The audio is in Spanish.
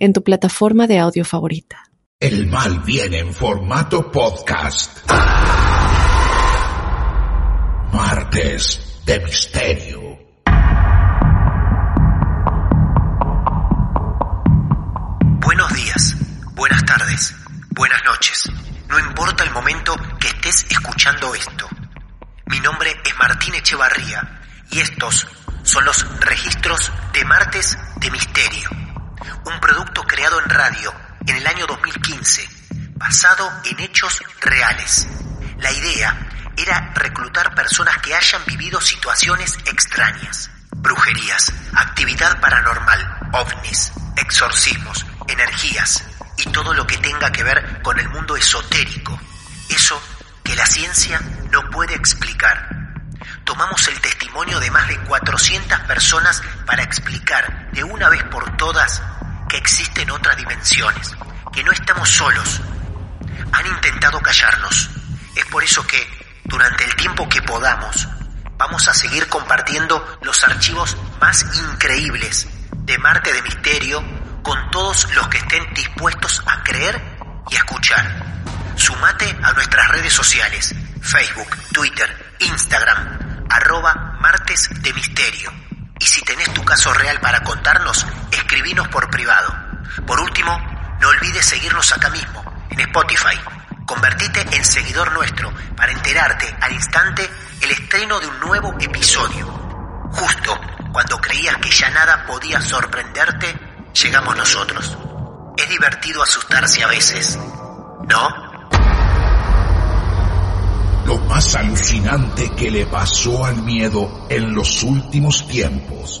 en tu plataforma de audio favorita. El mal viene en formato podcast. Martes de Misterio. Buenos días, buenas tardes, buenas noches. No importa el momento que estés escuchando esto. Mi nombre es Martín Echevarría y estos son los registros de Martes de Misterio un producto creado en radio en el año 2015, basado en hechos reales. La idea era reclutar personas que hayan vivido situaciones extrañas, brujerías, actividad paranormal, ovnis, exorcismos, energías y todo lo que tenga que ver con el mundo esotérico, eso que la ciencia no puede explicar. Tomamos el testimonio de más de 400 personas para explicar de una vez por todas que existen otras dimensiones, que no estamos solos. Han intentado callarnos. Es por eso que, durante el tiempo que podamos, vamos a seguir compartiendo los archivos más increíbles de Marte de Misterio con todos los que estén dispuestos a creer y escuchar. Sumate a nuestras redes sociales, Facebook, Twitter, Instagram, arroba Martes de Misterio. Y si tenés tu caso real para contarnos, por privado. Por último, no olvides seguirnos acá mismo, en Spotify. Convertite en seguidor nuestro para enterarte al instante el estreno de un nuevo episodio. Justo cuando creías que ya nada podía sorprenderte, llegamos nosotros. Es divertido asustarse a veces, ¿no? Lo más alucinante que le pasó al miedo en los últimos tiempos.